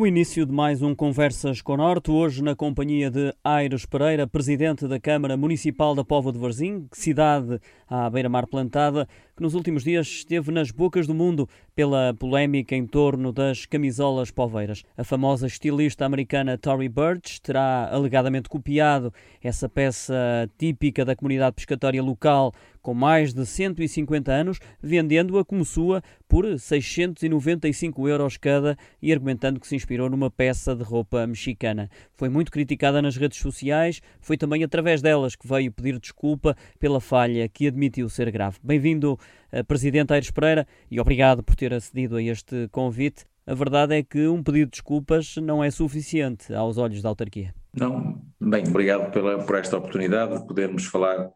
o início de mais um Conversas com Norte, hoje na companhia de Aires Pereira, presidente da Câmara Municipal da Póvoa de Varzim, cidade à beira-mar plantada, que nos últimos dias esteve nas bocas do mundo pela polémica em torno das camisolas poveiras. A famosa estilista americana Tory Burch terá alegadamente copiado essa peça típica da comunidade pescatória local com mais de 150 anos, vendendo-a como sua por 695 euros cada e argumentando que se inspirou numa peça de roupa mexicana. Foi muito criticada nas redes sociais, foi também através delas que veio pedir desculpa pela falha que admitiu ser grave. Bem-vindo, eh, Presidente Aires Pereira, e obrigado por ter acedido a este convite. A verdade é que um pedido de desculpas não é suficiente aos olhos da autarquia. Não, bem, obrigado pela, por esta oportunidade de podermos falar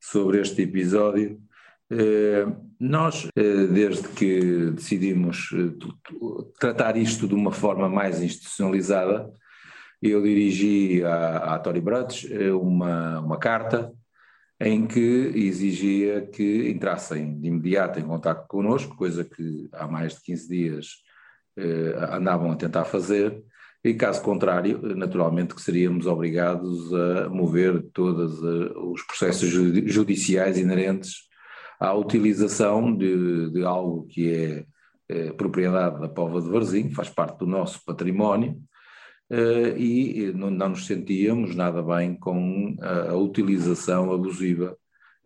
sobre este episódio. Eh, nós, eh, desde que decidimos tratar isto de uma forma mais institucionalizada, eu dirigi à, à Tori Bruts uma, uma carta em que exigia que entrassem de imediato em contato connosco, coisa que há mais de 15 dias eh, andavam a tentar fazer, e caso contrário, naturalmente que seríamos obrigados a mover todos eh, os processos judiciais inerentes à utilização de, de algo que é, é propriedade da Pova de Varzim, faz parte do nosso património, uh, e não, não, nos sentíamos nada bem com a, a utilização abusiva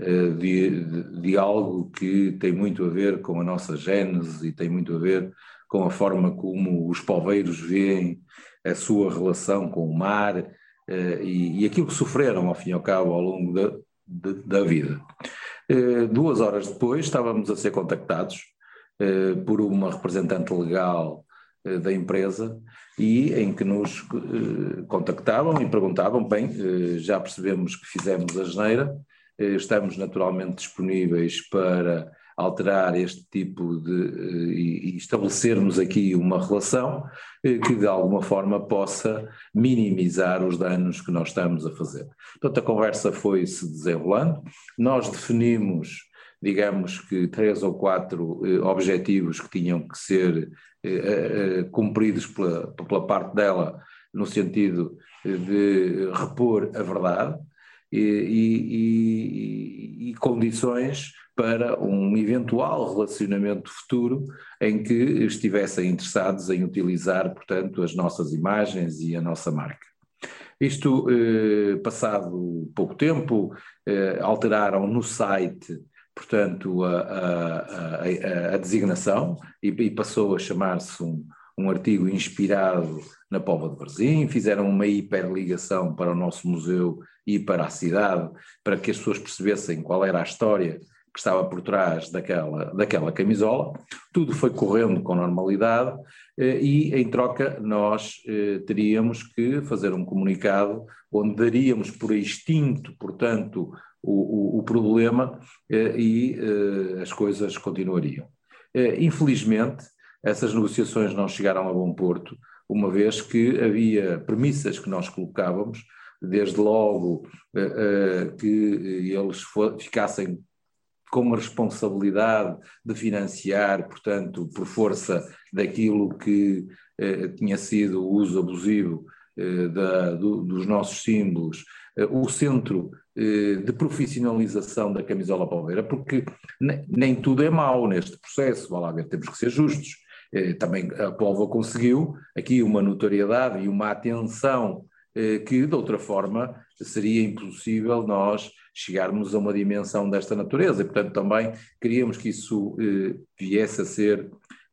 uh, de, de, de, algo que tem muito a ver com a nossa gênese e tem muito a ver com a forma como os poveiros veem a sua relação com o mar uh, e, e, aquilo que sofreram, ao fim e ao cabo, ao longo da, de, da vida. duas horas depois estávamos a ser contactados por uma representante legal da empresa e em que nos eh, contactavam e perguntavam, bem, eh, já percebemos que fizemos a geneira, eh, estamos naturalmente disponíveis para alterar este tipo de e estabelecermos aqui uma relação que de alguma forma possa minimizar os danos que nós estamos a fazer. Portanto, a conversa foi se desenrolando, nós definimos digamos que três ou quatro eh, objetivos que tinham que ser eh, eh, cumpridos pela, pela parte dela, no sentido de repor a verdade e, e, e, e condições para um eventual relacionamento futuro em que estivessem interessados em utilizar, portanto, as nossas imagens e a nossa marca. Isto, eh, passado pouco tempo, eh, alteraram no site portanto, a, a, a, a designação e, e, passou a chamar-se um, um artigo inspirado na Póvoa de Varzim, fizeram uma hiperligação para o nosso museu e para a cidade, para que as pessoas percebessem qual era a história que estava por trás daquela, daquela camisola. Tudo foi correndo com normalidade eh, e, em troca, nós eh, teríamos que fazer um comunicado onde daríamos por extinto, portanto, o, o, o problema eh, e eh, as coisas continuariam. Eh, infelizmente, essas negociações não chegaram a bom porto, uma vez que havia premissas que nós colocávamos, desde logo que eles ficassem com a responsabilidade de financiar, portanto, por força daquilo que tinha sido o uso abusivo da, do, dos nossos símbolos, o centro de profissionalização da camisola palmeira, porque nem tudo é mau neste processo, vá lá ver, temos que ser justos. Eh, também a Polva conseguiu aqui uma notoriedade e uma atenção eh, que de outra forma seria impossível nós chegarmos a uma dimensão desta natureza e portanto também queríamos que isso viesse a ser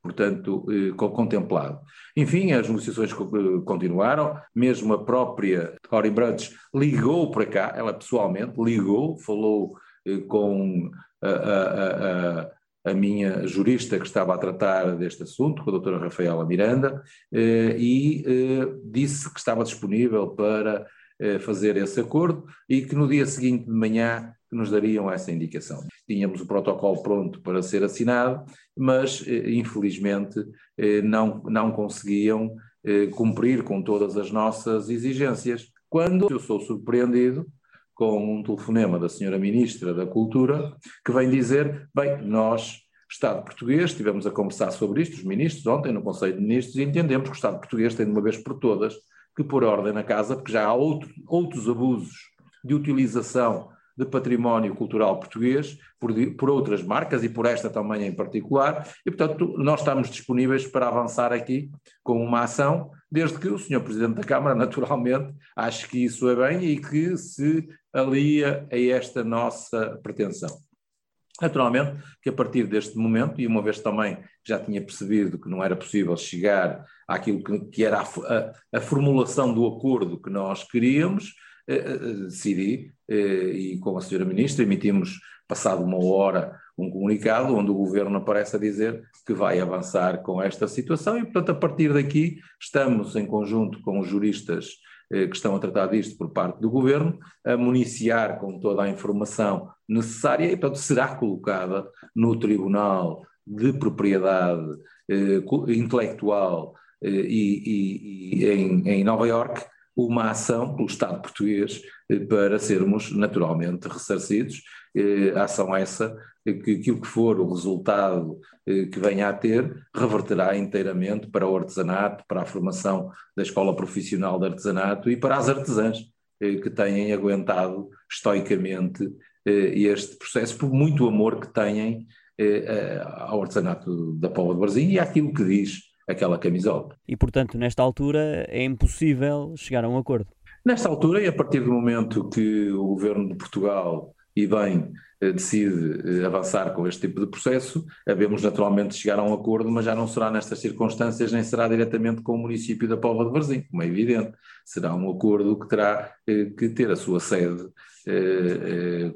portanto, eh, contemplado. Enfim, as negociações eh, continuaram, mesmo a própria Cory Brandes ligou para cá, ela pessoalmente ligou, falou eh, com a, a, a, a, minha jurista que estava a tratar deste assunto, com a doutora Rafaela Miranda, e disse que estava disponível para fazer esse acordo e que no dia seguinte de manhã nos dariam essa indicação tínhamos o protocolo pronto para ser assinado, mas eh, infelizmente eh, não, não conseguiam eh, cumprir com todas as nossas exigências. Quando eu sou surpreendido com um telefonema da senhora Ministra da Cultura, que vem dizer, bem, nós Estado português, estivemos a conversar sobre isto, os ministros, ontem no Conselho de Ministros, e entendemos que o Estado português tem de uma vez por todas que pôr ordem na casa, porque já há outro, outros abusos de utilização de património cultural português por, por, outras marcas e por esta também em particular, e portanto nós estamos disponíveis para avançar aqui com uma ação, desde que o Sr. Presidente da Câmara, naturalmente, ache que isso é bem e que se alia a esta nossa pretensão. Naturalmente que a partir deste momento, e uma vez também já tinha percebido que não era possível chegar àquilo que, que era a, a, a formulação do acordo que nós queríamos, decidi, eh, e com a senhora ministra, emitimos, passado uma hora, um comunicado onde o governo aparece a dizer que vai avançar com esta situação e, portanto, a partir daqui estamos em conjunto com os juristas que estão a tratar disto por parte do governo, a municiar com toda a informação necessária e, portanto, será colocada no Tribunal de Propriedade Intelectual e, e, e em, em Nova Iorque uma ação pelo Estado português eh, para sermos naturalmente ressarcidos. Eh, ação essa que aquilo que for o resultado eh, que venha a ter reverterá inteiramente para o artesanato, para a formação da escola profissional de artesanato e para as artesãs que têm aguentado estoicamente este processo por muito amor que têm ao artesanato da Póvoa de Varzim e àquilo que diz aquela camisola. E, portanto, nesta altura é impossível chegar a um acordo. Nesta altura, e a partir do momento que o governo de Portugal e bem eh, decide eh, avançar com este tipo de processo, havemos naturalmente chegar a um acordo, mas já não será nestas circunstâncias, nem será diretamente com o município da Póvoa de Varzim, como é evidente. Será um acordo que terá eh, que ter a sua sede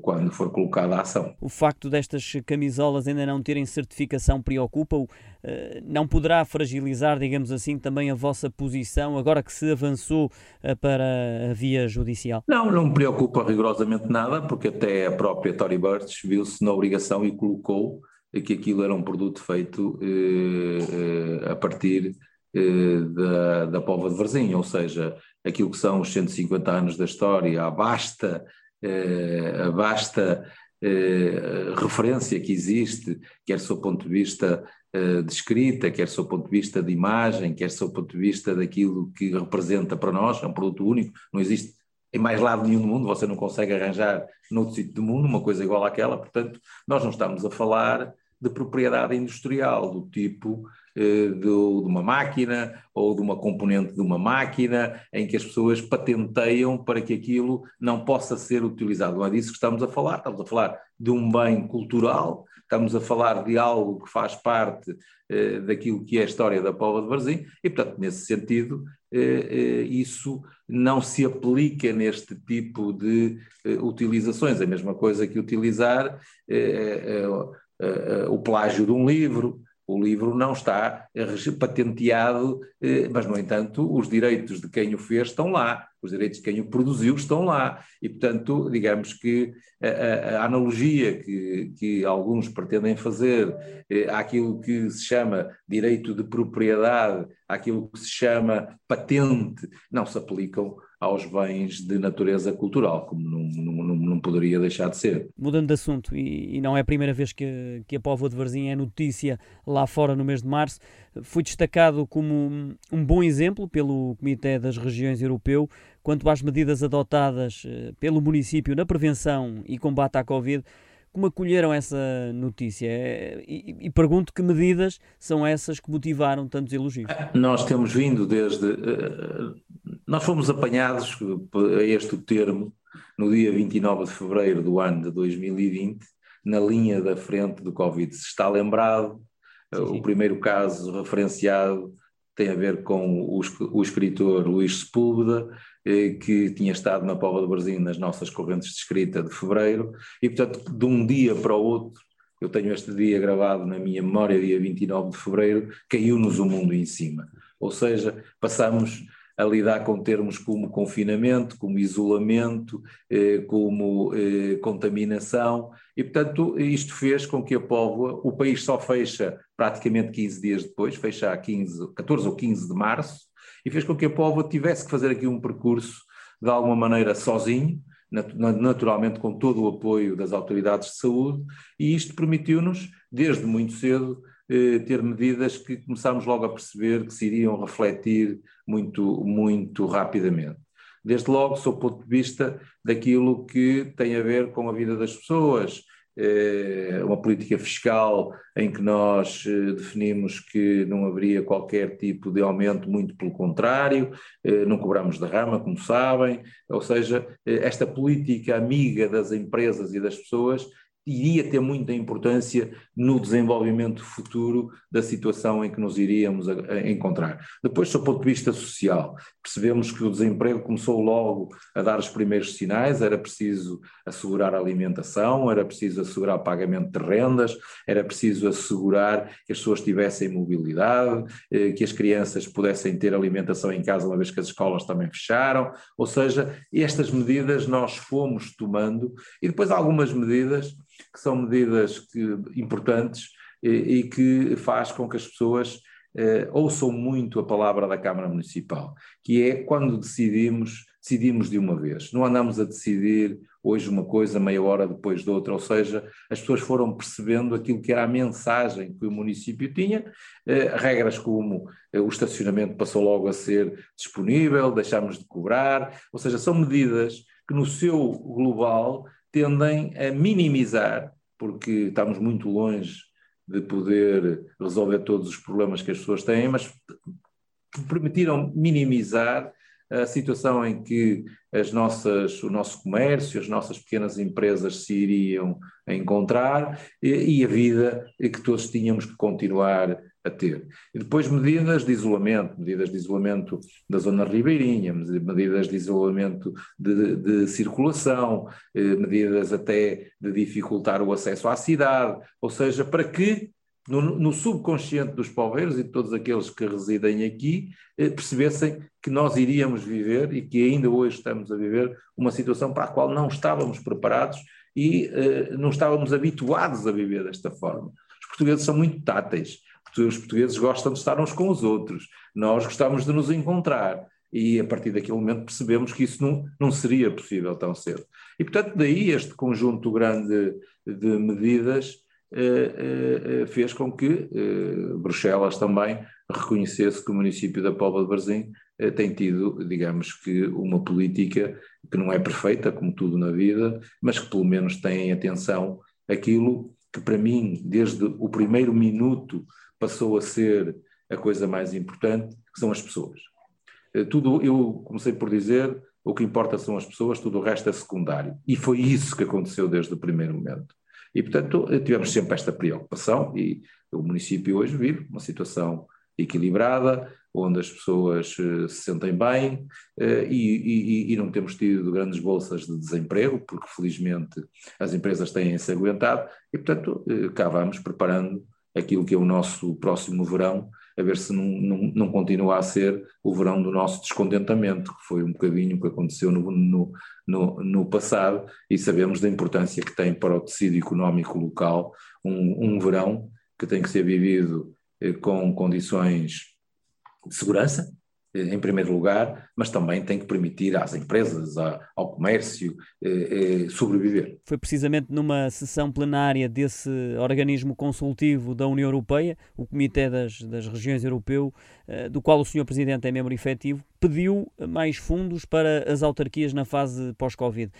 quando for colocada a ação. O facto destas camisolas ainda não terem certificação preocupa-o? Não poderá fragilizar, digamos assim, também a vossa posição agora que se avançou para a via judicial? Não, não me preocupa rigorosamente nada, porque até a própria Tory Birch viu-se na obrigação e colocou que aquilo era um produto feito eh, eh, a partir eh, da, da Pova de Varzim, ou seja, aquilo que são os 150 anos da história, a basta, a basta referência que existe, quer do seu ponto de vista de escrita, quer do seu ponto de vista de imagem, quer do seu ponto de vista daquilo que representa para nós, é um produto único, não existe em mais lado nenhum do mundo, você não consegue arranjar noutro sítio do mundo uma coisa igual àquela, portanto, nós não estamos a falar de propriedade industrial, do tipo eh, de, de, uma máquina ou de uma componente de uma máquina, em que as pessoas patenteiam para que aquilo não possa ser utilizado. Não é disso que estamos a falar, estamos a falar de um bem cultural, estamos a falar de algo que faz parte eh, daquilo que é a história da Póvoa de Varzim, e, portanto, nesse sentido, eh, eh, isso não se aplica neste tipo de eh, utilizações. A mesma coisa que utilizar o plágio de um livro, o livro não está patenteado, eh, mas, no entanto, os direitos de quem o fez estão lá, os direitos de quem o produziu estão lá. E, portanto, digamos que a, a analogia que, que, alguns pretendem fazer eh, àquilo que se chama direito de propriedade, àquilo que se chama patente, não se aplicam aos bens de natureza cultural, como não, não, não, poderia deixar de ser. Mudando de assunto, e, e não é a primeira vez que, que a Póvoa de Varzim é notícia lá fora no mês de março, foi destacado como um bom exemplo pelo Comitê das Regiões Europeu quanto às medidas adotadas eh, pelo município na prevenção e combate à Covid. Como acolheram essa notícia? É, e, e, pergunto que medidas são essas que motivaram tantos elogios? Nós temos vindo desde. Eh, nós fomos apanhados, a este termo, no dia 29 de fevereiro do ano de 2020, na linha da frente do Covid. Se está lembrado, sim, sim. o primeiro caso referenciado tem a ver com o, o escritor Luís Sepúlveda, eh, que tinha estado na Póvoa do Brasil nas nossas correntes de escrita de fevereiro, e portanto, de um dia para o outro, eu tenho este dia gravado na minha memória, dia 29 de fevereiro, caiu-nos o mundo em cima. Ou seja, passamos a lidar com termos como confinamento, como isolamento, eh, como eh, contaminação, e portanto isto fez com que a Póvoa, o país só fecha praticamente 15 dias depois, fecha a 15, 14 ou 15 de março, e fez com que a Póvoa tivesse que fazer aqui um percurso de alguma maneira sozinho, naturalmente com todo o apoio das autoridades de saúde, e isto permitiu-nos, desde muito cedo, eh, ter medidas que começámos logo a perceber que se iriam refletir muito, muito rapidamente. Desde logo, sob o ponto de vista daquilo que tem a ver com a vida das pessoas, eh, uma política fiscal em que nós eh, definimos que não haveria qualquer tipo de aumento, muito pelo contrário, não cobramos derrama, como sabem, ou seja, esta política amiga das empresas e das pessoas iria ter muita importância no desenvolvimento futuro da situação em que nos iríamos a, a encontrar. Depois, do ponto de vista social, percebemos que o desemprego começou logo a dar os primeiros sinais, era preciso assegurar a alimentação, era preciso assegurar o pagamento de rendas, era preciso assegurar que as pessoas tivessem mobilidade, eh, que as crianças pudessem ter alimentação em casa uma vez que as escolas também fecharam, ou seja, estas medidas nós fomos tomando e depois algumas medidas que são medidas que, importantes e, e, que faz com que as pessoas eh, ouçam muito a palavra da Câmara Municipal, que é quando decidimos, decidimos de uma vez. Não andamos a decidir hoje uma coisa, meia hora depois de outra, ou seja, as pessoas foram percebendo aquilo que era a mensagem que o município tinha, eh, regras como eh, o estacionamento passou logo a ser disponível, deixámos de cobrar, ou seja, são medidas que no seu global tendem a minimizar, porque estamos muito longe de poder resolver todos os problemas que as pessoas têm, mas permitiram minimizar a situação em que as nossas, o nosso comércio, as nossas pequenas empresas se iriam encontrar e, e a vida que todos tínhamos que continuar a ter. E depois medidas de isolamento, medidas de isolamento da zona ribeirinha, medidas de isolamento de, de circulação, eh, medidas até de dificultar o acesso à cidade, ou seja, para que no, no subconsciente dos poveiros e de todos aqueles que residem aqui eh, percebessem que nós iríamos viver e que ainda hoje estamos a viver uma situação para a qual não estávamos preparados e eh, não estávamos habituados a viver desta forma. Os portugueses são muito táteis os portugueses gostam de estar uns com os outros, nós gostamos de nos encontrar. E a partir daquele momento percebemos que isso não, não seria possível tão cedo. E, portanto, daí este conjunto grande de medidas eh, eh, fez com que eh, Bruxelas também reconhecesse que o município da Póvoa de Varzim eh, tem tido, digamos que, uma política que não é perfeita, como tudo na vida, mas que pelo menos tem em atenção aquilo que para mim, desde o primeiro minuto passou a ser a coisa mais importante, que são as pessoas. Eh, tudo, eu comecei por dizer, o que importa são as pessoas, tudo o resto é secundário. E foi isso que aconteceu desde o primeiro momento. E, portanto, eh, tivemos sempre esta preocupação e o município hoje vive uma situação equilibrada, onde as pessoas uh, se sentem bem e, e, e, não temos tido grandes bolsas de desemprego, porque felizmente as empresas têm-se aguentado e, portanto, cá vamos preparando aquilo que é o nosso próximo verão, a ver se não, não, não continua a ser o verão do nosso descontentamento, que foi um bocadinho o que aconteceu no, no, no, no passado, e sabemos da importância que tem para o tecido económico local um, um verão que tem que ser vivido eh, com condições de segurança, em primeiro lugar, mas também tem que permitir às empresas, ao comércio, eh, eh, sobreviver. Foi precisamente numa sessão plenária desse organismo consultivo da União Europeia, o Comitê das, das Regiões Europeu, eh, do qual o Sr. Presidente é membro efetivo, pediu mais fundos para as autarquias na fase pós-Covid.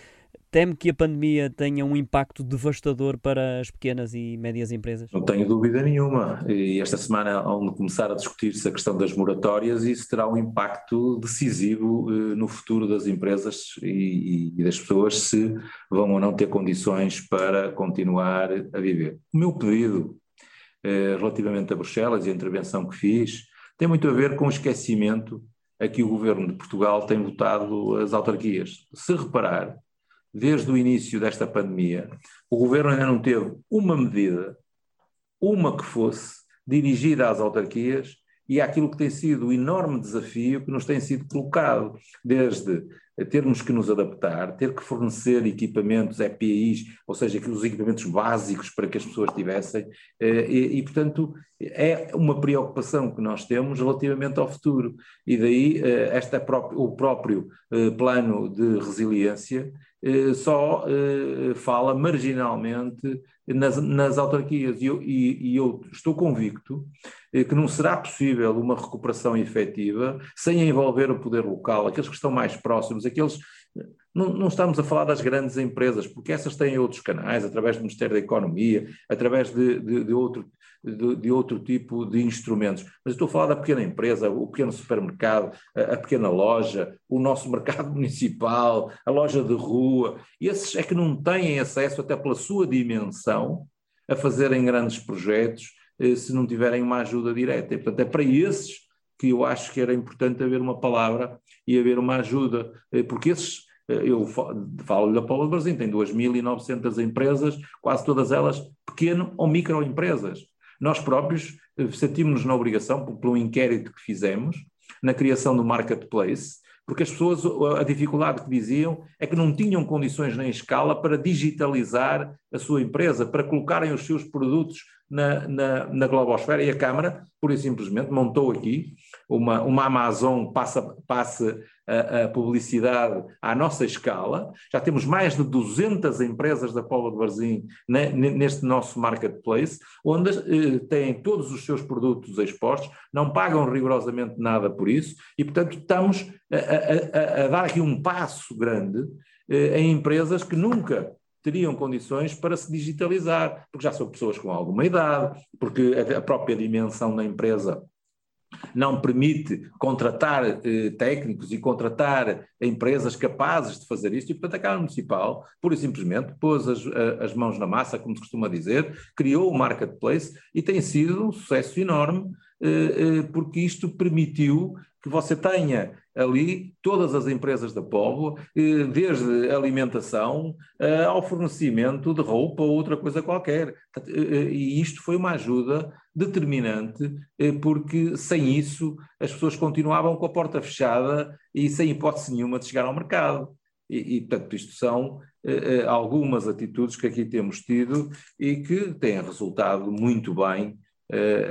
Teme que a pandemia tenha um impacto devastador para as pequenas e médias empresas? Não tenho dúvida nenhuma. E esta semana, onde começar a discutir-se a questão das moratórias, isso terá um impacto decisivo eh, no futuro das empresas e, e das pessoas se vão ou não ter condições para continuar a viver. O meu pedido eh, relativamente a Bruxelas e a intervenção que fiz tem muito a ver com o esquecimento a que o governo de Portugal tem votado as autarquias. Se reparar, desde o início desta pandemia, o governo ainda não teve uma medida, uma que fosse, dirigida às autarquias e àquilo que tem sido o enorme desafio que nos tem sido colocado, desde termos que nos adaptar, ter que fornecer equipamentos EPIs, ou seja, aqueles equipamentos básicos para que as pessoas tivessem, eh, e, e, portanto é uma preocupação que nós temos relativamente ao futuro, e daí eh, esta o próprio eh, plano de resiliência só fala marginalmente nas, nas autarquias, e eu, e, e eu estou convicto que não será possível uma recuperação efetiva sem envolver o poder local, aqueles que estão mais próximos, aqueles. Não, não, estamos a falar das grandes empresas, porque essas têm outros canais, através do Ministério da Economia, através de, de, de outro, de, de, outro tipo de instrumentos. Mas estou a falar da pequena empresa, o pequeno supermercado, a, a, pequena loja, o nosso mercado municipal, a loja de rua. Esses é que não têm acesso, até pela sua dimensão, a fazerem grandes projetos eh, se não tiverem uma ajuda direta. E, portanto, é para esses que eu acho que era importante haver uma palavra e haver uma ajuda, eh, porque esses, eh, eu falo da Paula Brasil, tem 2.900 empresas, quase todas elas pequeno ou microempresas. Nós próprios sentimos-nos na obrigação, um inquérito que fizemos, na criação do marketplace, porque as pessoas, a dificuldade que diziam é que não tinham condições nem escala para digitalizar a sua empresa, para colocarem os seus produtos na, na, na globosfera e a Câmara, pura e simplesmente, montou aqui uma, uma Amazon passa, passa a, a, publicidade à nossa escala. Já temos mais de 200 empresas da Póvoa de Varzim neste nosso marketplace, onde eh, têm todos os seus produtos expostos, não pagam rigorosamente nada por isso e, portanto, estamos a, a, a dar aqui um passo grande eh, em empresas que nunca teriam condições para se digitalizar, porque já são pessoas com alguma idade, porque a própria dimensão da empresa não permite contratar eh, técnicos e contratar empresas capazes de fazer isto, e portanto a Câmara Municipal, pura e simplesmente, pôs as, as mãos na massa, como se costuma dizer, criou o marketplace e tem sido um sucesso enorme, porque isto permitiu que você tenha ali todas as empresas da Póvoa, eh, desde alimentação eh, ao fornecimento de roupa ou outra coisa qualquer. Eh, e isto foi uma ajuda determinante, porque sem isso as pessoas continuavam com a porta fechada e sem hipótese nenhuma de chegar ao mercado. E, e portanto, isto são algumas atitudes que aqui temos tido e que têm resultado muito bem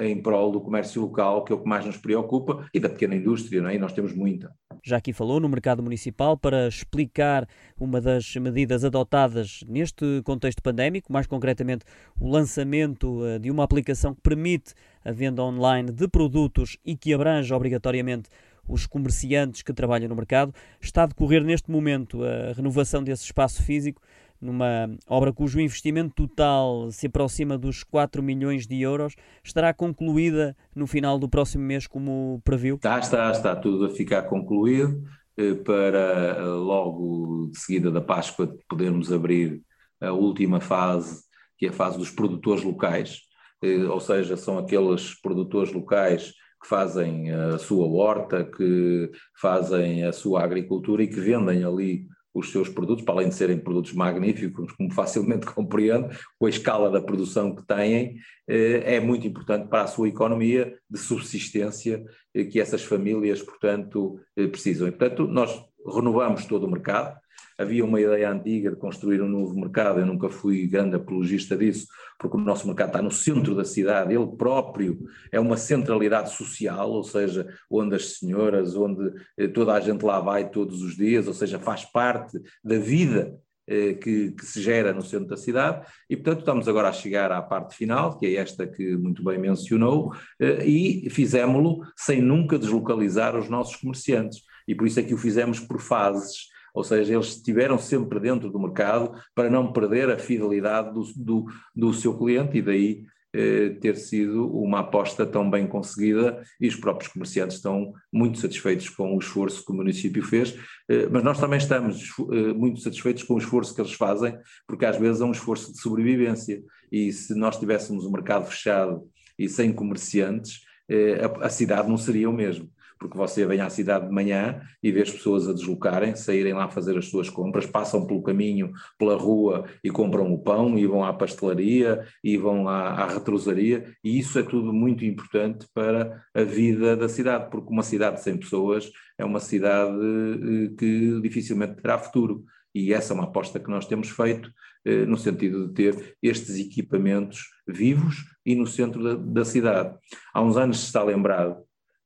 em prol do comércio local, que é o que mais nos preocupa, e da pequena indústria, não é? e nós temos muita. Já aqui falou no mercado municipal para explicar uma das medidas adotadas neste contexto pandémico, mais concretamente o lançamento uh, de uma aplicação que permite a venda online de produtos e que abrange obrigatoriamente os comerciantes que trabalham no mercado. Está a decorrer neste momento a renovação desse espaço físico numa obra cujo investimento total se aproxima dos 4 milhões de euros, estará concluída no final do próximo mês, como previu? Está, está, está tudo a ficar concluído eh, para eh, logo de seguida da Páscoa podermos abrir a última fase, que é a fase dos produtores locais, eh, ou seja, são aqueles produtores locais que fazem a sua horta, que fazem a sua agricultura e que vendem ali os seus produtos, para além de serem produtos magníficos, como facilmente compreendo, com a escala da produção que têm, eh, é muito importante para a sua economia de subsistência eh, que essas famílias, portanto, eh, precisam. E, portanto, nós renovamos todo o mercado, havia uma ideia antiga de construir um novo mercado, eu nunca fui grande apologista disso, porque o nosso mercado está no centro da cidade, ele próprio é uma centralidade social, ou seja, onde as senhoras, onde eh, toda a gente lá vai todos os dias, ou seja, faz parte da vida eh, que, que, se gera no centro da cidade, e portanto estamos agora a chegar à parte final, que é esta que muito bem mencionou, eh, e fizemos-lo sem nunca deslocalizar os nossos comerciantes, e por isso é que o fizemos por fases, ou seja, eles estiveram sempre dentro do mercado para não perder a fidelidade do, do, do seu cliente e daí eh, ter sido uma aposta tão bem conseguida e os próprios comerciantes estão muito satisfeitos com o esforço que o município fez, eh, mas nós também estamos eh, muito satisfeitos com o esforço que eles fazem, porque às vezes é um esforço de sobrevivência e se nós tivéssemos o um mercado fechado e sem comerciantes, eh, a, a cidade não seria o mesmo. Porque você vem à cidade de manhã e vê as pessoas a deslocarem, saírem lá fazer as suas compras, passam pelo caminho, pela rua e compram o pão, e vão à pastelaria, e vão à, à retrosaria, e isso é tudo muito importante para a vida da cidade, porque uma cidade sem pessoas é uma cidade eh, que dificilmente terá futuro. E essa é uma aposta que nós temos feito, eh, no sentido de ter estes equipamentos vivos e no centro da, da cidade. Há uns anos, se está lembrado,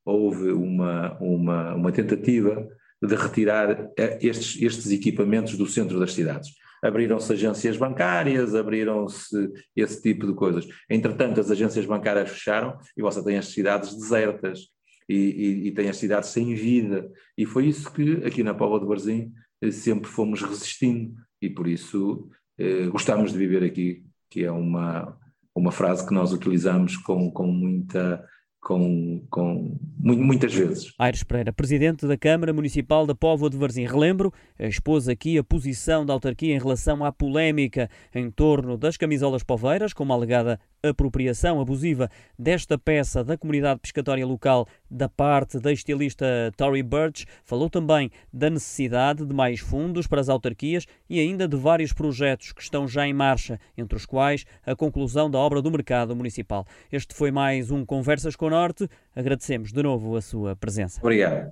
houve uma, uma, uma tentativa de retirar eh, estes, estes equipamentos do centro das cidades. Abriram-se agências bancárias, abriram-se esse tipo de coisas. Entretanto, as agências bancárias fecharam e você tem as cidades desertas e, e, e tem as cidades sem vida. E foi isso que aqui na Póvoa de Varzim eh, sempre fomos resistindo e por isso eh, gostamos de viver aqui, que é uma, uma frase que nós utilizamos com, com muita com, com muitas vezes. Aires Pereira, presidente da Câmara Municipal da Póvoa de Varzim. Relembro, expôs aqui a posição da autarquia em relação à polémica em torno das camisolas poveiras, como alegada apropriação abusiva desta peça da comunidade pescatória local da parte da estilista Tory Birch. Falou também da necessidade de mais fundos para as autarquias e ainda de vários projetos que estão já em marcha, entre os quais a conclusão da obra do mercado municipal. Este foi mais um Conversas com o Norte. Agradecemos de novo a sua presença. Obrigado.